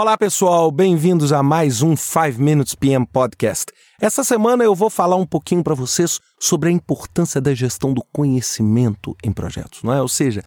Olá, pessoal, bem-vindos a mais um 5 Minutes PM Podcast. Essa semana eu vou falar um pouquinho para vocês sobre a importância da gestão do conhecimento em projetos, não é? Ou seja,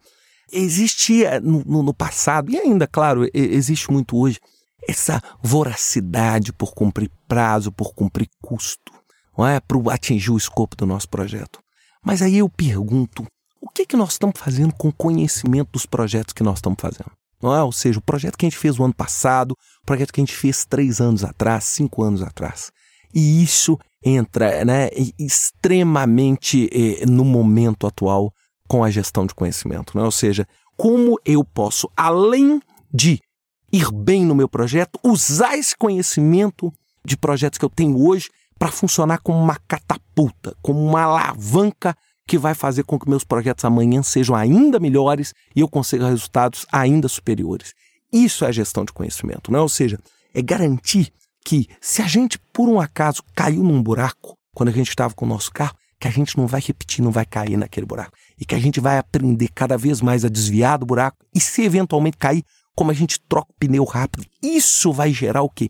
existia no, no passado, e ainda, claro, existe muito hoje, essa voracidade por cumprir prazo, por cumprir custo, não é? Para atingir o escopo do nosso projeto. Mas aí eu pergunto, o que, que nós estamos fazendo com o conhecimento dos projetos que nós estamos fazendo? É? Ou seja, o projeto que a gente fez o ano passado, o projeto que a gente fez três anos atrás, cinco anos atrás. E isso entra né, extremamente eh, no momento atual com a gestão de conhecimento. Né? Ou seja, como eu posso, além de ir bem no meu projeto, usar esse conhecimento de projetos que eu tenho hoje para funcionar como uma catapulta, como uma alavanca que vai fazer com que meus projetos amanhã sejam ainda melhores e eu consiga resultados ainda superiores. Isso é gestão de conhecimento, não é? Ou seja, é garantir que se a gente por um acaso caiu num buraco quando a gente estava com o nosso carro, que a gente não vai repetir, não vai cair naquele buraco e que a gente vai aprender cada vez mais a desviar do buraco e se eventualmente cair, como a gente troca o pneu rápido. Isso vai gerar o quê?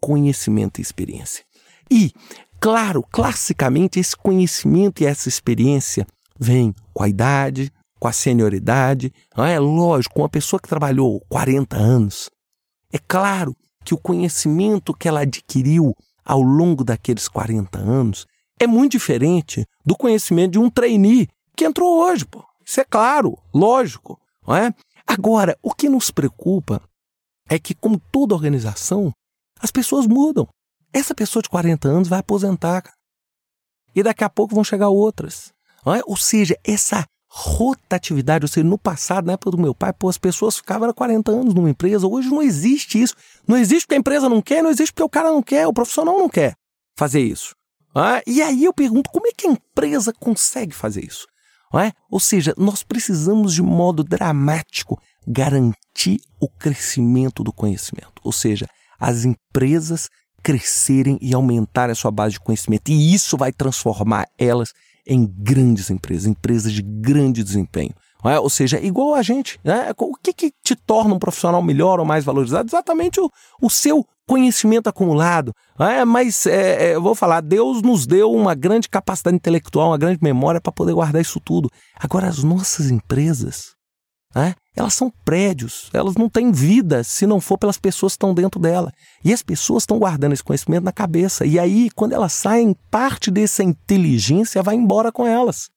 Conhecimento e experiência. E Claro, classicamente, esse conhecimento e essa experiência vem com a idade, com a senioridade. É lógico, uma pessoa que trabalhou 40 anos, é claro que o conhecimento que ela adquiriu ao longo daqueles 40 anos é muito diferente do conhecimento de um trainee que entrou hoje, pô. Isso é claro, lógico, não é? Agora, o que nos preocupa é que, como toda organização, as pessoas mudam. Essa pessoa de 40 anos vai aposentar. E daqui a pouco vão chegar outras. É? Ou seja, essa rotatividade, ou seja, no passado, na época do meu pai, pô, as pessoas ficavam 40 anos numa empresa. Hoje não existe isso. Não existe porque a empresa não quer, não existe porque o cara não quer, o profissional não quer fazer isso. É? E aí eu pergunto, como é que a empresa consegue fazer isso? É? Ou seja, nós precisamos de modo dramático garantir o crescimento do conhecimento. Ou seja, as empresas crescerem e aumentarem a sua base de conhecimento. E isso vai transformar elas em grandes empresas, empresas de grande desempenho. É? Ou seja, igual a gente. Né? O que, que te torna um profissional melhor ou mais valorizado? Exatamente o, o seu conhecimento acumulado. É? Mas é, é, eu vou falar, Deus nos deu uma grande capacidade intelectual, uma grande memória para poder guardar isso tudo. Agora, as nossas empresas, né? Elas são prédios, elas não têm vida se não for pelas pessoas que estão dentro dela. E as pessoas estão guardando esse conhecimento na cabeça. E aí, quando elas saem, parte dessa inteligência vai embora com elas.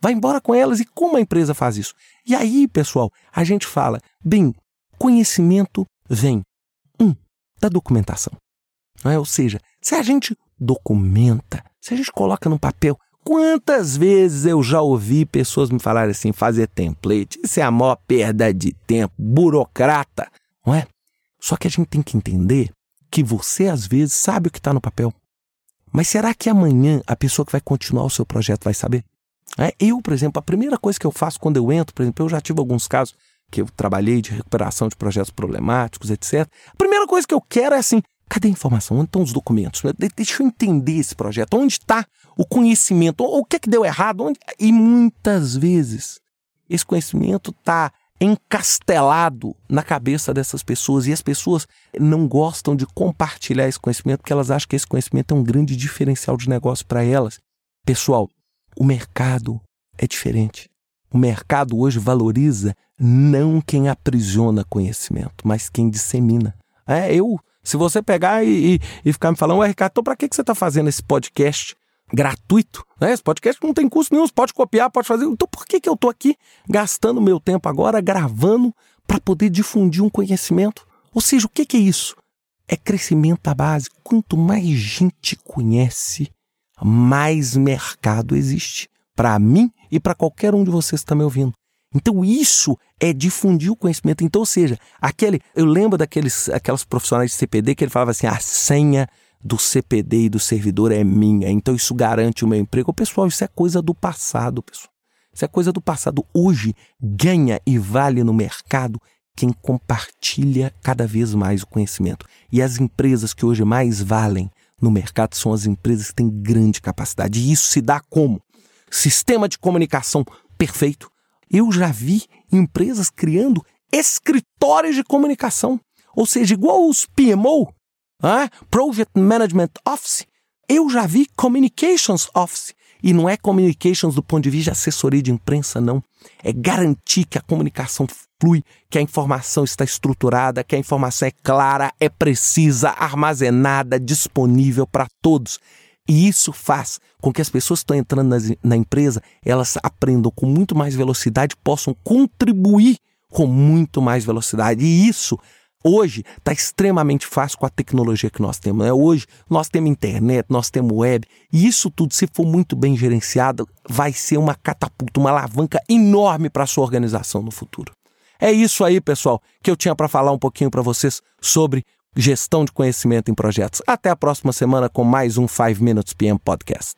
Vai embora com elas. E como a empresa faz isso? E aí, pessoal, a gente fala: bem, conhecimento vem, um, da documentação. É? Ou seja, se a gente documenta, se a gente coloca no papel, Quantas vezes eu já ouvi pessoas me falarem assim, fazer template, isso é a maior perda de tempo, burocrata, não é? Só que a gente tem que entender que você às vezes sabe o que está no papel. Mas será que amanhã a pessoa que vai continuar o seu projeto vai saber? É, eu, por exemplo, a primeira coisa que eu faço quando eu entro, por exemplo, eu já tive alguns casos que eu trabalhei de recuperação de projetos problemáticos, etc. A primeira coisa que eu quero é assim, Cadê a informação? Onde estão os documentos? Deixa eu entender esse projeto. Onde está o conhecimento? O que é que deu errado? Onde... E muitas vezes esse conhecimento está encastelado na cabeça dessas pessoas e as pessoas não gostam de compartilhar esse conhecimento porque elas acham que esse conhecimento é um grande diferencial de negócio para elas. Pessoal, o mercado é diferente. O mercado hoje valoriza não quem aprisiona conhecimento, mas quem dissemina. É, eu se você pegar e, e, e ficar me falando, ué, Ricardo, então para que, que você está fazendo esse podcast gratuito? Né? Esse podcast não tem custo nenhum, você pode copiar, pode fazer. Então por que, que eu estou aqui gastando meu tempo agora gravando para poder difundir um conhecimento? Ou seja, o que, que é isso? É crescimento à base. Quanto mais gente conhece, mais mercado existe. Para mim e para qualquer um de vocês que está me ouvindo. Então isso é difundir o conhecimento. Então, ou seja, aquele, eu lembro daqueles aquelas profissionais de CPD que ele falava assim: a senha do CPD e do servidor é minha, então isso garante o meu emprego. Pessoal, isso é coisa do passado, pessoal. Isso é coisa do passado. Hoje ganha e vale no mercado quem compartilha cada vez mais o conhecimento. E as empresas que hoje mais valem no mercado são as empresas que têm grande capacidade. E isso se dá como? Sistema de comunicação perfeito, eu já vi empresas criando escritórios de comunicação. ou seja, igual os PMO, Project Management Office, eu já vi Communications Office. E não é communications do ponto de vista de assessoria de imprensa, não. É garantir que a comunicação flui, que a informação está estruturada, que a informação é clara, é precisa, armazenada, disponível para todos. E isso faz com que as pessoas que estão entrando na, na empresa, elas aprendam com muito mais velocidade, possam contribuir com muito mais velocidade. E isso Hoje está extremamente fácil com a tecnologia que nós temos. Né? Hoje nós temos internet, nós temos web, e isso tudo, se for muito bem gerenciado, vai ser uma catapulta, uma alavanca enorme para a sua organização no futuro. É isso aí, pessoal, que eu tinha para falar um pouquinho para vocês sobre gestão de conhecimento em projetos. Até a próxima semana com mais um 5 Minutes PM Podcast.